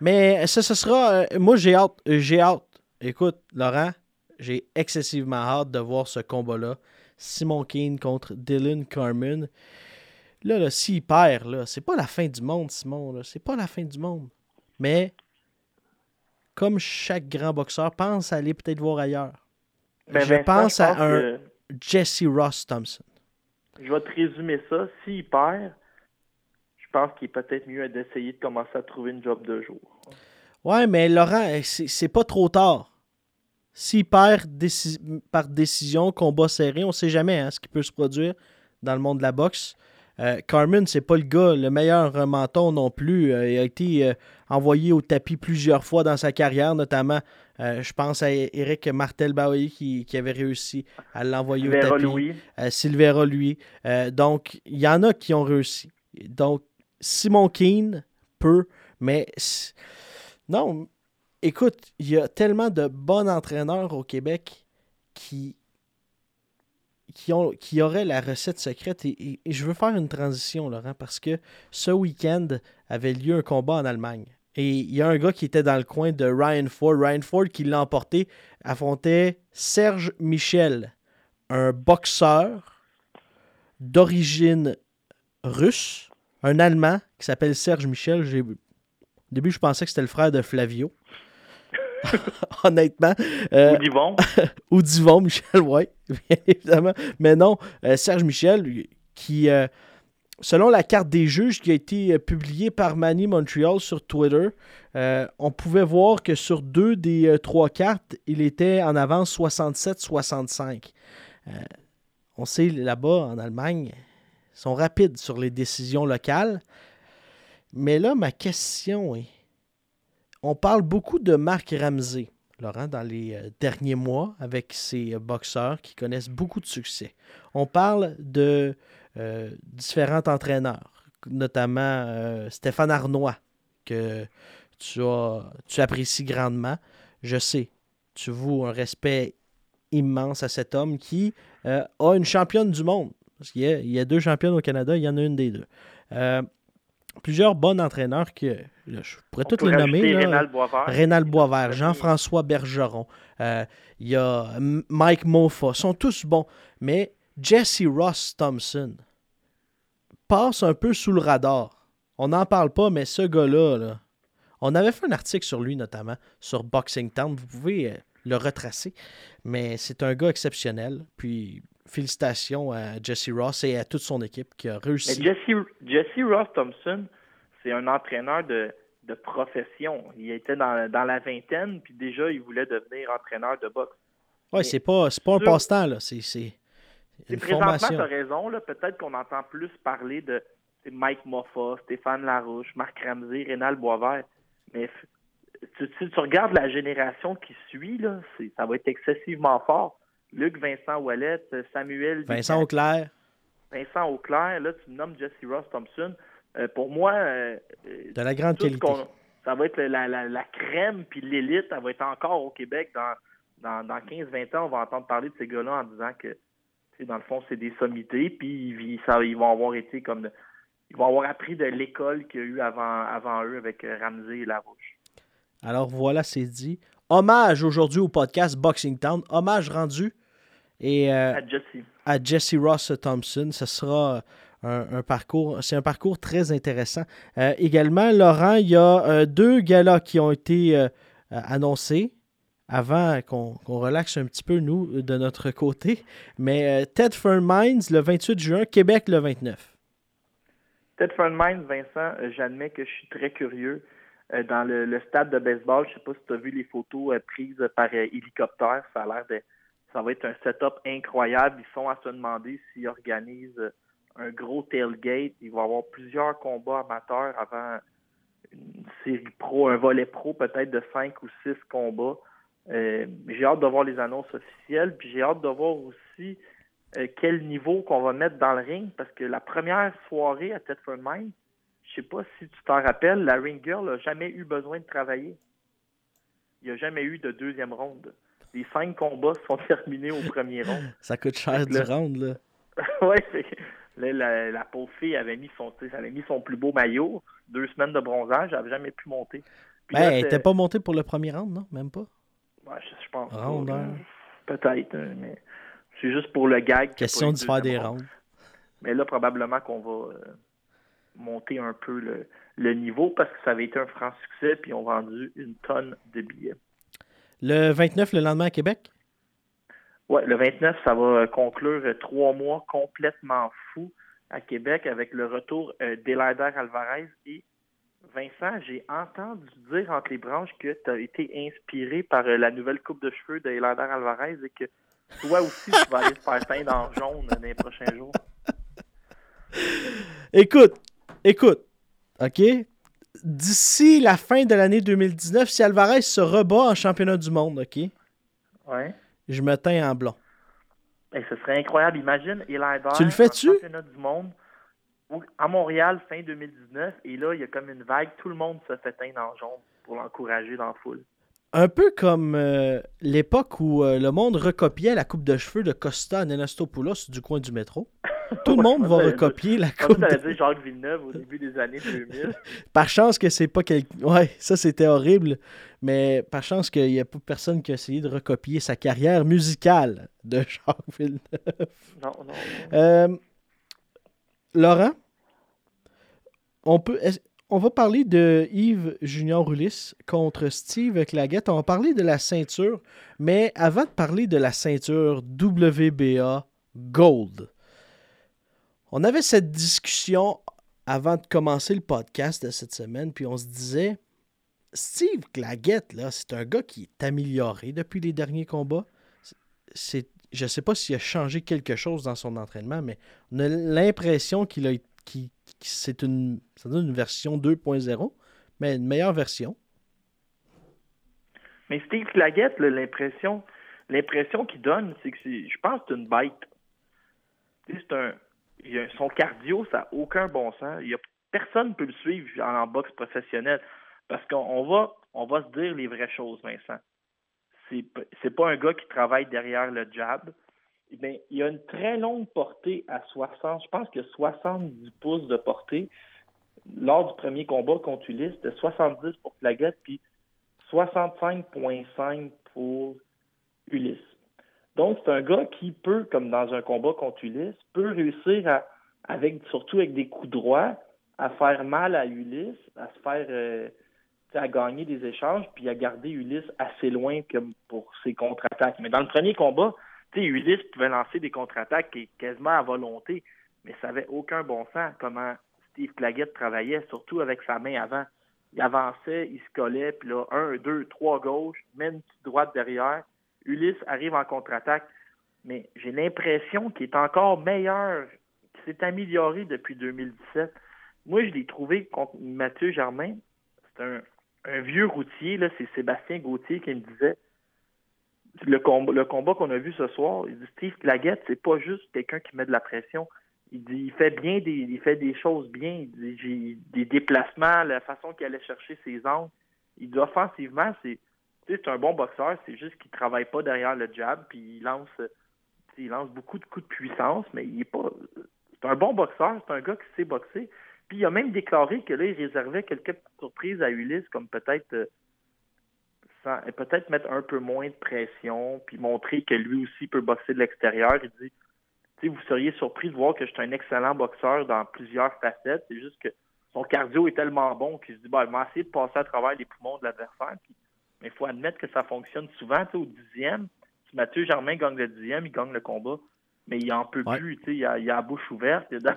Mais ça, ce sera. euh, moi, j'ai hâte. euh, J'ai hâte. Écoute, Laurent, j'ai excessivement hâte de voir ce combat-là. Simon Keane contre Dylan Carmen. Là, là s'il perd, là, c'est pas la fin du monde, Simon. là. C'est pas la fin du monde. Mais, comme chaque grand boxeur, pense à aller peut-être voir ailleurs. Ben, je pense à un que- Jesse Ross Thompson. Je vais te résumer ça. S'il perd, je pense qu'il est peut-être mieux d'essayer de commencer à trouver une job de jour. Ouais, mais Laurent, eh, c'est c'est pas trop tard. S'il perd déci- par décision, combat serré, on sait jamais hein, ce qui peut se produire dans le monde de la boxe. Euh, Carmen, c'est pas le gars, le meilleur euh, menton non plus. Euh, il a été euh, envoyé au tapis plusieurs fois dans sa carrière, notamment, je pense à Eric Martel Baoui qui, qui avait réussi à l'envoyer au tapis. Louis, Silvera, lui. Donc, il y en a qui ont réussi. Donc, Simon Keane peut, mais non, écoute, il y a tellement de bons entraîneurs au Québec qui, qui, ont, qui auraient la recette secrète. Et, et- je veux faire une transition, Laurent, parce que ce week-end avait lieu un combat en Allemagne. Et il y a un gars qui était dans le coin de Ryan Ford. Ryan Ford, qui l'a emporté, affrontait Serge Michel, un boxeur d'origine russe, un Allemand qui s'appelle Serge Michel. Au début, je pensais que c'était le frère de Flavio. Honnêtement. Euh, ou Divon. ou Michel bien évidemment. Mais non, euh, Serge Michel, qui, euh, selon la carte des juges qui a été euh, publiée par Manny Montreal sur Twitter, on pouvait voir que sur deux des trois cartes, il était en avance 67-65. Euh, on sait là-bas, en Allemagne, ils sont rapides sur les décisions locales. Mais là, ma question est, on parle beaucoup de Marc Ramsey. Laurent, dans les euh, derniers mois avec ces euh, boxeurs qui connaissent beaucoup de succès. On parle de euh, différents entraîneurs, notamment Stéphane Arnois, que tu, as, tu apprécies grandement. Je sais, tu voues un respect immense à cet homme qui a une championne du monde. Il y a deux championnes au Canada, il y en a une des deux. Plusieurs bons entraîneurs là, je pourrais les nommer. là. Rénal Boisvert. Rénal Boisvert, Jean-François Bergeron, euh, il y a Mike Mofa, sont tous bons. Mais Jesse Ross Thompson passe un peu sous le radar. On n'en parle pas, mais ce gars-là, là, on avait fait un article sur lui notamment, sur Boxing Town. Vous pouvez euh, le retracer. Mais c'est un gars exceptionnel. Puis félicitations à Jesse Ross et à toute son équipe qui a Mais réussi. Jesse, Jesse Ross Thompson, c'est un entraîneur de, de profession. Il était dans, dans la vingtaine, puis déjà, il voulait devenir entraîneur de boxe. Ouais, c'est pas, pas un passe-temps, là. C'est, c'est présentement, tu as raison. là, Peut-être qu'on entend plus parler de Mike Moffa, Stéphane Larouche, Marc Ramsey, Rénal Boisvert. Mais tu, tu, tu regardes la génération qui suit, là, ça va être excessivement fort. Luc Vincent Wallet, Samuel Vincent Auclair. Vincent Auclair, là, tu me nommes Jesse Ross Thompson. Euh, pour moi, euh, euh, De la grande qualité. ça va être la, la, la crème, puis l'élite, elle va être encore au Québec dans, dans, dans 15-20 ans. On va entendre parler de ces gars-là en disant que, dans le fond, c'est des sommités, puis ils, ça- ils vont avoir été comme. ils vont avoir appris de l'école qu'il y a eu avant, avant eux avec Ramsey et Larouche. Alors voilà, c'est dit. Hommage aujourd'hui au podcast Boxing Town. Hommage rendu. Et euh, À Jesse. à Jesse Ross Thompson, ce sera un, parcours. C'est un parcours très intéressant. Euh, également, Laurent, il y a euh, deux galas qui ont été euh, annoncés avant qu'on relaxe un petit peu, nous, de notre côté. Mais Ted Mines le 28 juin, Québec le 29. Tedford Mines, Vincent, j'admets que je suis très curieux. Dans le, stade de baseball, je ne sais pas si tu as vu les photos prises par hélicoptère. Ça a l'air de. Ça va être un setup incroyable. Ils sont à se demander s'ils organisent un gros tailgate. Il va y avoir plusieurs combats amateurs avant une série pro, un volet pro peut-être de cinq ou six combats. Euh, j'ai hâte de voir les annonces officielles, puis j'ai hâte de voir aussi euh, quel niveau qu'on va mettre dans le ring, parce que la première soirée à Thetford Mine, je sais pas si tu t'en rappelles, la ring girl n'a jamais eu besoin de travailler. Il n'y a jamais eu de deuxième ronde. Les cinq combats sont terminés au premier round. Ça coûte cher du round, là. oui, la, la, pauvre fille avait mis son, avait mis son plus beau maillot. Deux semaines de bronzage, elle n'avait jamais pu monter. ben, elle n'était pas montée pour le premier round, non? Même pas? je, pense. Peut-être, hein, mais c'est juste pour le gag. Question de faire des rounds. Mais là, probablement qu'on va euh, monter un peu le, niveau parce que ça avait été un franc succès puis ils ont vendu une tonne de billets. Le 29, le lendemain à Québec? Oui, le 29, ça va conclure trois mois complètement à Québec avec le retour euh, Alvarez et Vincent, j'ai entendu dire entre les branches que tu as été inspiré par euh, la nouvelle coupe de cheveux de Alvarez et que toi aussi, tu vas aller te faire teindre en jaune dans les prochains jours. Écoute, écoute, OK? D'ici la fin de l'année 2019, si Alvarez se rebat en championnat du monde, OK? Ouais. Je me teins en blond. Et ce serait incroyable. Imagine Eli Tu le fais-tu? championnat du monde à Montréal fin 2019 et là il y a comme une vague, tout le monde se fait teindre en jaune pour l'encourager dans la foule. Un peu comme euh, l'époque où euh, le monde recopiait la coupe de cheveux de Costa Nenastopoulos du coin du métro. Tout le monde va recopier la coupe. de... dit Jacques Villeneuve au début des années 2000. par chance que c'est pas quelqu'un. Ouais, ça c'était horrible. Mais par chance qu'il n'y a pas personne qui a essayé de recopier sa carrière musicale de Jacques Villeneuve. Non, non. Euh, Laurent, on peut. On va parler de Yves Junior Ulysse contre Steve Claggett. On va parler de la ceinture, mais avant de parler de la ceinture WBA Gold, on avait cette discussion avant de commencer le podcast de cette semaine, puis on se disait Steve Claggett, là, c'est un gars qui est amélioré depuis les derniers combats. C'est je ne sais pas s'il a changé quelque chose dans son entraînement, mais on a l'impression qu'il a c'est une, ça donne une version 2.0, mais une meilleure version. Mais Steve Claggett, l'impression, l'impression qu'il donne, c'est que je pense que c'est une bête. C'est un, son cardio, ça n'a aucun bon sens. Il a, personne ne peut le suivre en, boxe professionnelle parce qu'on va, on va se dire les vraies choses, Vincent c'est pas un gars qui travaille derrière le jab. Mais il a une très longue portée à 60, je pense que 70 pouces de portée. Lors du premier combat contre Ulysse, c'était 70 pour Plaguette, puis 65,5 pour Ulysse. Donc, c'est un gars qui peut, comme dans un combat contre Ulysse, peut réussir à, avec, surtout avec des coups droits, à faire mal à Ulysse, à se faire euh, à gagner des échanges, puis à garder Ulysse assez loin comme pour ses contre-attaques. Mais dans le premier combat, Ulysse pouvait lancer des contre-attaques quasiment à volonté, mais ça n'avait aucun bon sens comment Steve Claggett travaillait, surtout avec sa main avant. Il avançait, il se collait, puis là, un, deux, trois gauche, même une petite droite derrière. Ulysse arrive en contre-attaque, mais j'ai l'impression qu'il est encore meilleur, qu'il s'est amélioré depuis 2017. Moi, je l'ai trouvé contre Mathieu Germain. C'est un, vieux routier, c'est Sébastien Gauthier qui me disait le combat, le combat qu'on a vu ce soir, il dit Steve Claggett, c'est pas juste quelqu'un qui met de la pression. Il dit il fait bien des il fait des choses bien, il dit des déplacements, la façon qu'il allait chercher ses angles. Il dit offensivement, c'est c'est un bon boxeur, c'est juste qu'il travaille pas derrière le jab, puis il lance il lance beaucoup de coups de puissance, mais il est pas c'est un bon boxeur, c'est un gars qui sait boxer. Puis il a même déclaré que là, il réservait quelques surprises à Ulysse, comme peut-être euh, peut-être mettre un peu moins de pression, puis montrer que lui aussi peut boxer de l'extérieur. Il dit vous seriez surpris de voir que je suis un excellent boxeur dans plusieurs facettes. C'est juste que son cardio est tellement bon qu'il se dit bah, il m'a essayé de passer à travers les poumons de l'adversaire. Mais il faut admettre que ça fonctionne souvent. Au dixième, si Mathieu Germain gagne le dixième, il gagne le combat. Mais il en peut plus. Il a, il a la bouche ouverte. Il a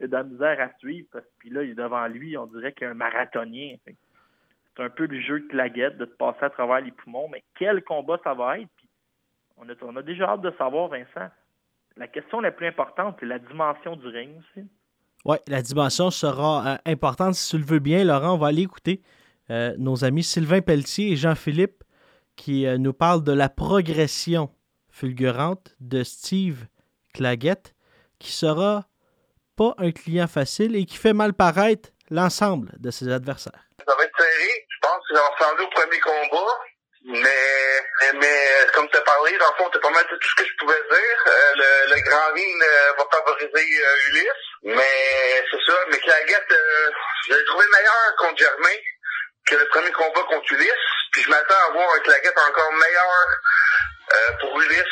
il a de la misère à suivre. Parce, puis là, il est devant lui, on dirait qu'il y a un marathonien. C'est un peu le jeu de claguette de te passer à travers les poumons. Mais quel combat ça va être? Puis on, a, on a déjà hâte de savoir, Vincent. La question la plus importante, c'est la dimension du ring aussi. Oui, la dimension sera euh, importante. Si tu le veux bien, Laurent, on va aller écouter euh, nos amis Sylvain Pelletier et Jean-Philippe qui euh, nous parlent de la progression fulgurante de Steve Claggett, qui sera pas un client facile et qui fait mal paraître l'ensemble de ses adversaires. Ça va être serré. Je pense que j'ai ressemblé au premier combat. Mais, mais comme tu as parlé, dans le fond, tu pas mal tout ce que je pouvais dire. Euh, le, grand ring va favoriser euh, Ulysse. Mais c'est ça, mais Claguette, je l'ai trouvé meilleur contre Germain que le premier combat contre Ulysse. Puis je m'attends à voir un Claguette encore meilleur pour Ulysse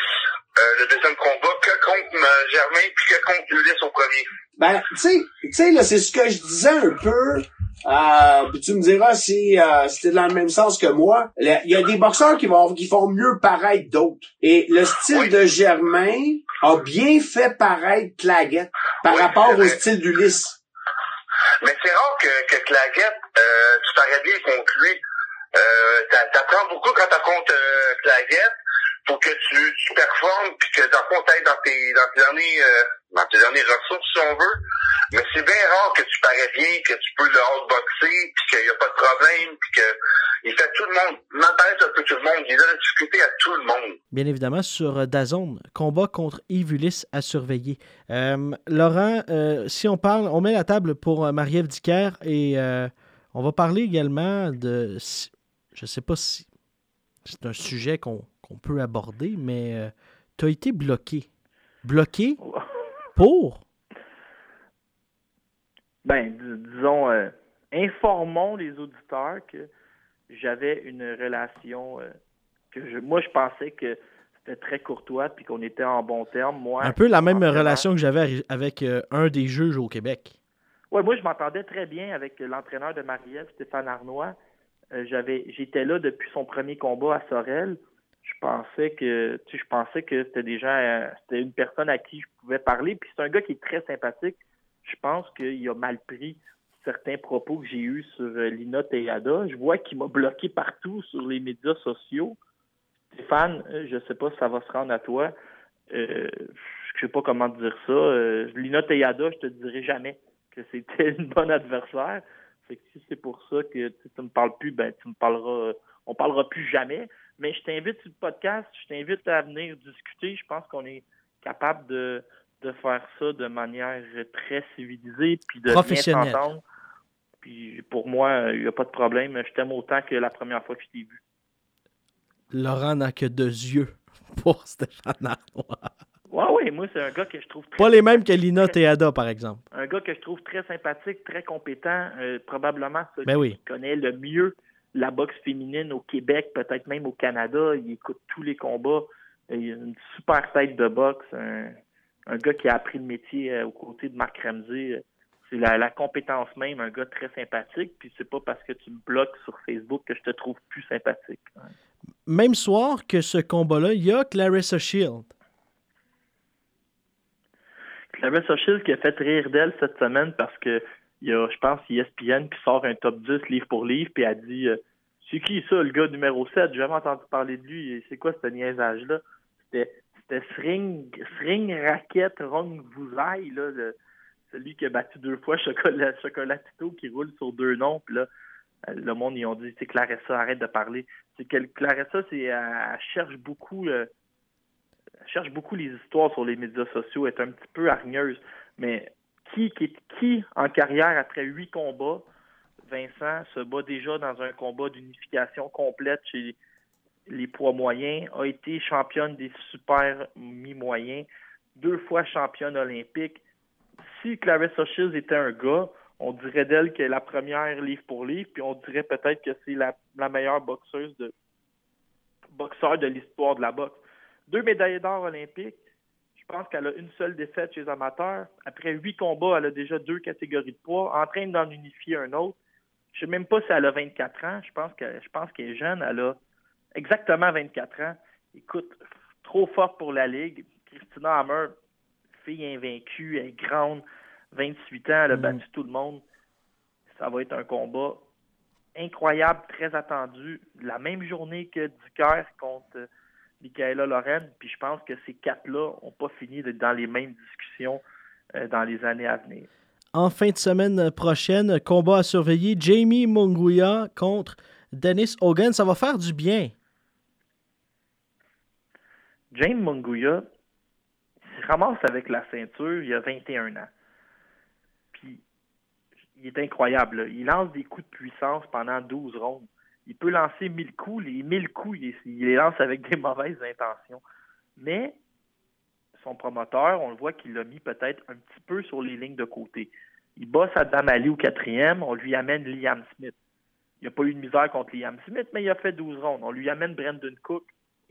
le deuxième combat que contre Germain puis que contre Ulysse au premier. Ben, tu sais, tu sais, là, c'est ce que je disais un peu euh, tu me diras si euh, c'était dans le même sens que moi. Il y a des boxeurs qui vont qui font mieux paraître d'autres. Et le style de Germain a bien fait paraître Claguette par rapport au style d'Ulysse. Mais c'est rare que, que Claguette, euh, tu parais bien contre lui. Euh, T'apprends beaucoup quand t'as contre euh, Claguette pour que tu, tu performes puis que dans le fond dans tes dans tes derniers euh, dans tes dernières ressources si on veut. Mais c'est bien rare que tu parais bien, que tu peux le outboxer, puis qu'il n'y a pas de problème, puis que il fait tout le monde, m'apparaît un peu tout le monde, il donne la difficulté à tout le monde. Bien évidemment, sur euh, Dazone, combat contre Ulysse à surveiller. Euh, Laurent, euh, si on parle, on met la table pour euh, Marie-Ève Dicker et euh, on va parler également de. Je ne sais pas si c'est un sujet qu'on peut aborder, mais euh, tu as été bloqué. Bloqué pour? Ben, disons, euh, informons les auditeurs que j'avais une relation euh, que je, moi je pensais que c'était très courtois puis qu'on était en bon terme. Moi, un peu la même relation que j'avais avec euh, un des juges au Québec. Ouais, moi je m'entendais très bien avec l'entraîneur de Marie-Ève, Stéphane Arnois. Euh, j'avais, j'étais là depuis son premier combat à Sorel. Je pensais que, tu je pensais que c'était déjà, c'était une personne à qui je pouvais parler. Puis c'est un gars qui est très sympathique. Je pense qu'il a mal pris certains propos que j'ai eus sur euh, Lina Teyada. Je vois qu'il m'a bloqué partout sur les médias sociaux. Stéphane, euh, je sais pas si ça va se rendre à toi. Euh, je sais pas comment dire ça. Euh, Lina Teyada, je te dirai jamais que c'était une bonne adversaire. Fait que si c'est pour ça que tu ne me parles plus, ben tu me parleras. On parlera plus jamais. Mais je t'invite sur le podcast, je t'invite à venir discuter. Je pense qu'on est capable de, de faire ça de manière très civilisée puis de bien s'entendre. Puis pour moi, il n'y a pas de problème. Je t'aime autant que la première fois que je t'ai vu. Laurent n'a que deux yeux pour Stéphane Arnois. Ouais, oui, moi, c'est un gars que je trouve très Pas les mêmes que Lina Teada, par exemple. Un gars que je trouve très sympathique, très compétent, euh, probablement celui Ben oui. qui connaît le mieux la boxe féminine au Québec, peut-être même au Canada. Il écoute tous les combats. Il a une super tête de boxe. Un, un gars qui a appris le métier euh, aux côtés de Marc Ramsey. C'est la, la compétence même, un gars très sympathique. Puis c'est pas parce que tu me bloques sur Facebook que je te trouve plus sympathique. Ouais. Même soir que ce combat-là, il y a Clarissa Shield. Clarissa Shields qui a fait rire d'elle cette semaine parce que il y a, je pense, ESPN qui sort un top 10 livre pour livre, puis elle dit euh, C'est qui ça, le gars numéro 7? J'ai jamais entendu parler de lui. C'est quoi ce niaisage-là? C'était Sring, Sring Racket Rong Vuzai, là, le- celui qui a battu deux fois Chocolat, Chocolatito qui roule sur deux noms, puis là, euh, le monde, ils ont dit, c'est Clarissa, arrête de parler. C'est que Clarissa, c'est, elle, cherche beaucoup, euh, cherche beaucoup les histoires sur les médias sociaux, est un petit peu hargneuse. Mais qui, qui, en carrière, après huit combats, Vincent se bat déjà dans un combat d'unification complète chez les poids moyens, a été championne des super mi-moyens, deux fois championne olympique. Si Clarissa Shields était un gars, on dirait d'elle qu'elle est la première livre pour livre, puis on dirait peut-être que c'est la, la meilleure boxeuse de boxeur de l'histoire de la boxe. Deux médaillés d'or olympiques. Je pense qu'elle a une seule défaite chez les amateurs. Après huit combats, elle a déjà deux catégories de poids, en train d'en unifier un autre. Je sais même pas si elle a 24 ans. Je pense que je pense qu'elle est jeune. Elle a exactement 24 ans. Écoute, trop forte pour la Ligue. Christina Hammer, fille invaincue, elle est grande. 28 ans, elle a Mm. battu tout le monde. Ça va être un combat incroyable, très attendu. La même journée que Ducaire contre Michaela Loren. Puis je pense que ces quatre-là n'ont pas fini d'être dans les mêmes discussions euh, dans les années à venir. En fin de semaine prochaine, combat à surveiller. Jamie Munguia contre Dennis Hogan. Ça va faire du bien. James Munguia il se ramasse avec la ceinture il y a 21 ans. Puis, il est incroyable. là. Il lance des coups de puissance pendant 12 rondes. Il peut lancer 1000 coups. Les 1000 coups, il, les lance avec des mauvaises intentions. Mais son promoteur, on le voit qu'il l'a mis peut-être un petit peu sur les lignes de côté. Il bat Saddam Ali au quatrième. On lui amène Liam Smith. Il n'a pas eu de misère contre Liam Smith, mais il a fait 12 rondes. On lui amène Brendan Cook.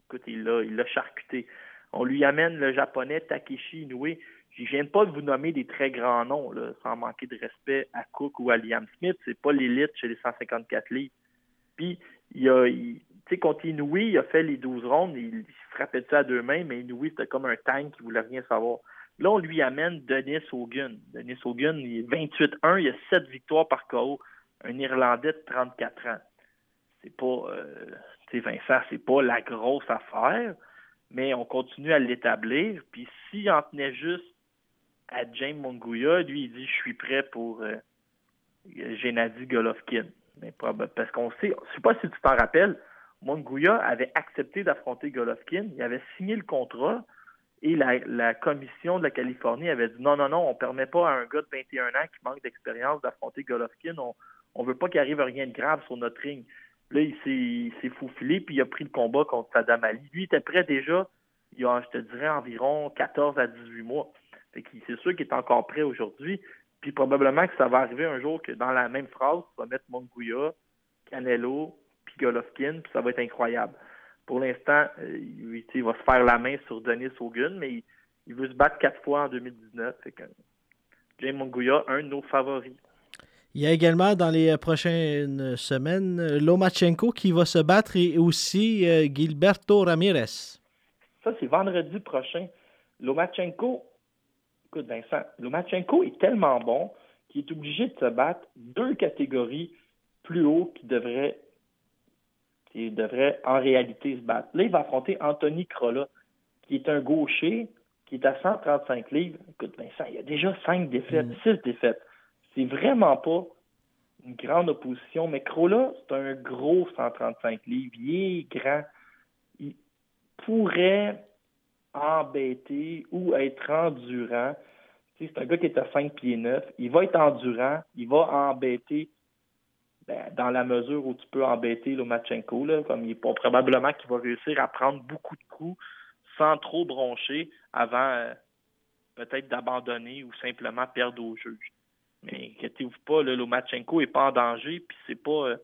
Écoute, il l'a il l'a charcuté. On lui amène le japonais Takeshi Inoue. Je viens pas de vous nommer des très grands noms, sans manquer de respect à Cook ou à Liam Smith. C'est pas l'élite chez les 154 livres. Puis, il a, il- contre Inoue, il a fait les 12 rondes, il, frappait ça à deux mains, mais Inoue, c'était comme un tank qui voulait rien savoir. Là, on lui amène Denis Hogan. Denis Hogan, il est 28-1, il a 7 victoires par KO. Un Irlandais de 34 ans. C'est pas, euh, tu sais, Vincent, c'est pas la grosse affaire, mais on continue à l'établir. Puis s'il en tenait juste à James Monguia, lui, il dit Je suis prêt pour euh, Gennady Golovkin. Proba- parce qu'on sait, je sais pas si tu t'en rappelles, Monguia avait accepté d'affronter Golovkin, il avait signé le contrat et la, commission de la Californie avait dit non, non, non, on permet pas à un gars de 21 ans qui manque d'expérience d'affronter Golovkin. On, on veut pas qu'il arrive rien de grave sur notre ring. Là, il s'est, il s'est faufilé, puis il a pris le combat contre Saddam Ali. Lui, il était prêt déjà, il y a, je te dirais, environ 14 à 18 mois. C'est sûr qu'il est encore prêt aujourd'hui. Puis probablement que ça va arriver un jour que dans la même phrase, tu vas mettre Monguia, Canelo, puis Golovkin, puis ça va être incroyable. Pour l'instant, euh, il, va se faire la main sur Denis Hogan, mais il, il veut se battre quatre fois en 2019. Fait que James Monguia, un de nos favoris. Il y a également dans les prochaines semaines Lomachenko qui va se battre et aussi euh, Gilberto Ramirez. Ça, c'est vendredi prochain. Lomachenko, écoute Vincent, Lomachenko est tellement bon qu'il est obligé de se battre deux catégories plus haut qu'il devrait, qu'il devrait en réalité se battre. Là, il va affronter Anthony Crolla, qui est un gaucher, qui est à 135 livres. Écoute Vincent, il y a déjà cinq défaites, Mm. six défaites. C'est vraiment pas une grande opposition, mais Crolla, c'est un gros 135 livres. Il est grand. Il pourrait embêter ou être endurant. C'est un gars qui est à 5 pieds 9. Il va être endurant. Il va embêter ben, dans la mesure où tu peux embêter Lomachenko. Là, comme il pas- probablement qu'il va réussir à prendre beaucoup de coups sans trop broncher avant euh, peut-être d'abandonner ou simplement perdre au juge. Mais inquiétez-vous pas, Lomachenko est pas en danger, puis c'est pas euh,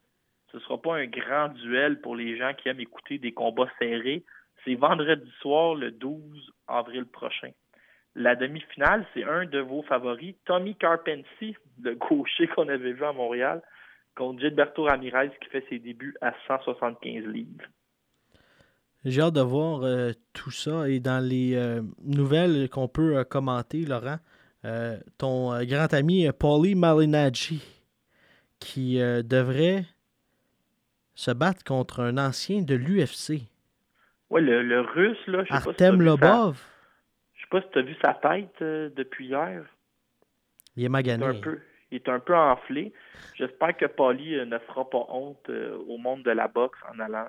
ce sera pas un grand duel pour les gens qui aiment écouter des combats serrés. C'est vendredi soir, le 12 avril prochain. La demi-finale, c'est un de vos favoris, Tommy Carpentier, le gaucher qu'on avait vu à Montréal, contre Gilberto Ramirez qui fait ses débuts à 175 livres. J'ai hâte de voir euh, tout ça. Et dans les euh, nouvelles qu'on peut euh, commenter, Laurent, ton grand ami Paulie Malignaggi, qui devrait se battre contre un ancien de l'UFC, Ouais, le, le russe, là, je sais pas si Lobov. Je sais pas si tu as vu sa tête euh, depuis hier. Il est Il est, magané. un peu, il est un peu enflé. J'espère que Paulie euh, ne fera pas honte euh, au monde de la boxe en allant.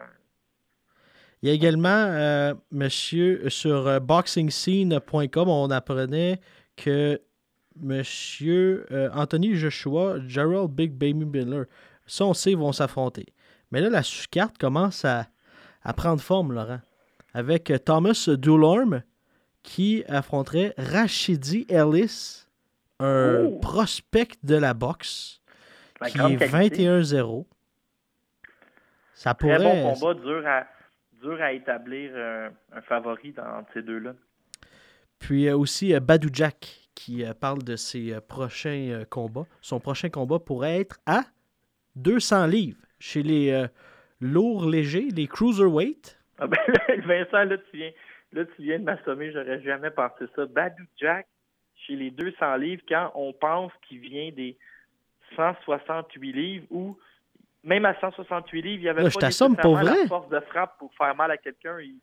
Il y a également, monsieur, sur boxingscene.com, on apprenait que monsieur Anthony Joshua, Gerald Big Baby Miller, ça on sait, vont s'affronter. Mais là, la sous-carte commence à, à prendre forme, Laurent, avec euh, Thomas Dulorme qui affronterait Rachidi Ellis, un Oh! prospect de la boxe, La qui est qualité. 21-0. Ça Très pourrait... bon combat, dur à, dur à établir euh, un favori dans entre ces deux-là. Puis euh, aussi euh, Badou Jack qui parle de ses prochains combats. Son prochain combat pourrait être à 200 livres chez les lourds légers, les cruiserweight. Ah ben, Vincent, là tu viens, là, tu viens de m'assommer, j'aurais jamais pensé ça. Badou Jack chez les 200 livres quand on pense qu'il vient des 168 livres ou même à 168 livres, il n'y avait Là, pas nécessairement la force de frappe pour faire mal à quelqu'un. Il,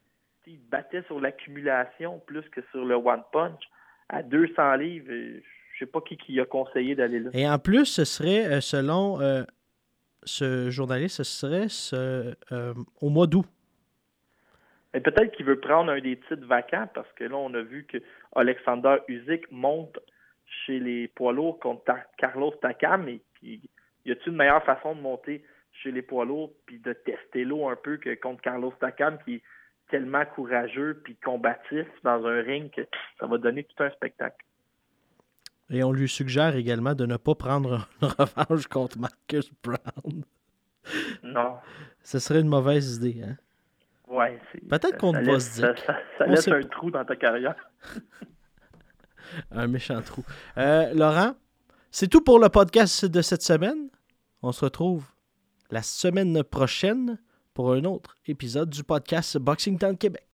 il battait sur l'accumulation plus que sur le one punch. À 200 livres, euh, je sais pas qui qui a conseillé d'aller là. Et en plus, ce serait, euh, selon euh, ce journaliste, ce serait euh, au mois d'août. Peut-être qu'il veut prendre un des titres vacants parce que là, on a vu que Alexander Usyk monte chez les poids lourds contre Carlos Takam. Et y a-t-il une meilleure façon de monter chez les poids lourds puis de tester l'eau un peu que contre Carlos Takam qui est tellement courageux puis combatif dans un ring que ça va donner tout un spectacle? Et on lui suggère également de ne pas prendre une revanche contre Marcus Brown. Non. Ce serait une mauvaise idée. Hein? Ouais, c'est- Peut-être qu'on va se dire. Ça, ça- ça On laisse un pas. trou dans ta carrière. Un méchant trou. Euh, Laurent, c'est tout pour le podcast de cette semaine. On se retrouve la semaine prochaine pour un autre épisode du podcast Boxing Town Québec.